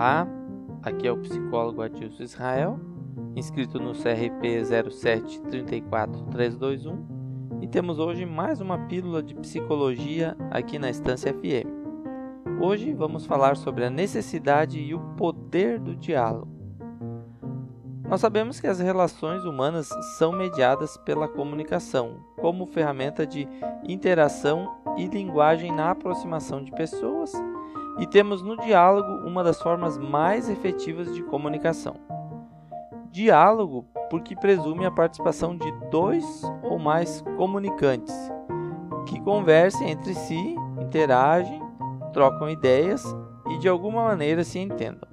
Olá, aqui é o psicólogo Adilson Israel, inscrito no CRP 0734321 e temos hoje mais uma pílula de psicologia aqui na Estância FM. Hoje vamos falar sobre a necessidade e o poder do diálogo. Nós sabemos que as relações humanas são mediadas pela comunicação, como ferramenta de interação e linguagem na aproximação de pessoas e temos no diálogo uma das formas mais efetivas de comunicação. Diálogo porque presume a participação de dois ou mais comunicantes que conversem entre si, interagem, trocam ideias e de alguma maneira se entendam.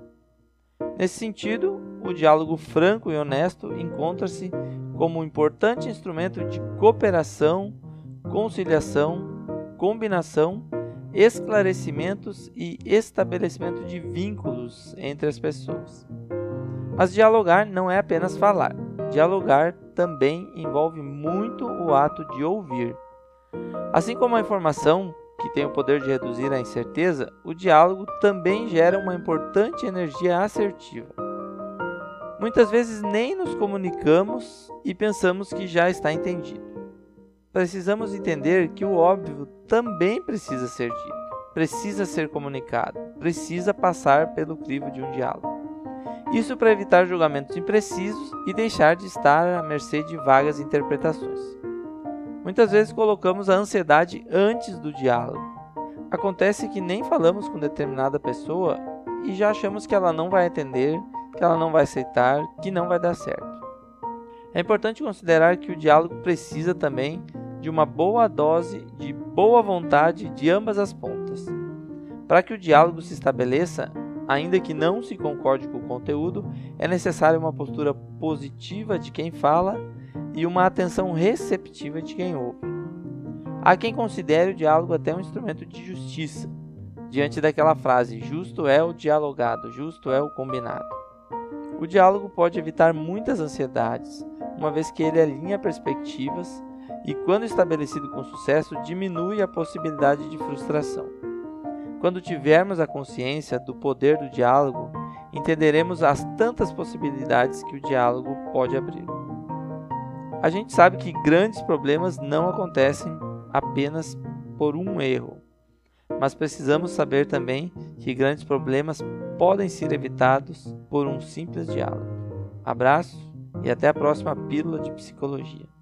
Nesse sentido, o diálogo franco e honesto encontra-se como um importante instrumento de cooperação, conciliação, combinação esclarecimentos e estabelecimento de vínculos entre as pessoas. Mas dialogar não é apenas falar. Dialogar também envolve muito o ato de ouvir. Assim como a informação, que tem o poder de reduzir a incerteza, o diálogo também gera uma importante energia assertiva. Muitas vezes nem nos comunicamos e pensamos que já está entendido precisamos entender que o óbvio também precisa ser dito, precisa ser comunicado, precisa passar pelo crivo de um diálogo. Isso para evitar julgamentos imprecisos e deixar de estar à mercê de vagas interpretações. Muitas vezes colocamos a ansiedade antes do diálogo. Acontece que nem falamos com determinada pessoa e já achamos que ela não vai entender, que ela não vai aceitar, que não vai dar certo. É importante considerar que o diálogo precisa também de uma boa dose de boa vontade de ambas as pontas. Para que o diálogo se estabeleça, ainda que não se concorde com o conteúdo, é necessária uma postura positiva de quem fala e uma atenção receptiva de quem ouve. Há quem considere o diálogo até um instrumento de justiça, diante daquela frase: justo é o dialogado, justo é o combinado. O diálogo pode evitar muitas ansiedades, uma vez que ele alinha perspectivas e, quando estabelecido com sucesso, diminui a possibilidade de frustração. Quando tivermos a consciência do poder do diálogo, entenderemos as tantas possibilidades que o diálogo pode abrir. A gente sabe que grandes problemas não acontecem apenas por um erro, mas precisamos saber também que grandes problemas podem ser evitados por um simples diálogo. Abraço e até a próxima Pílula de Psicologia.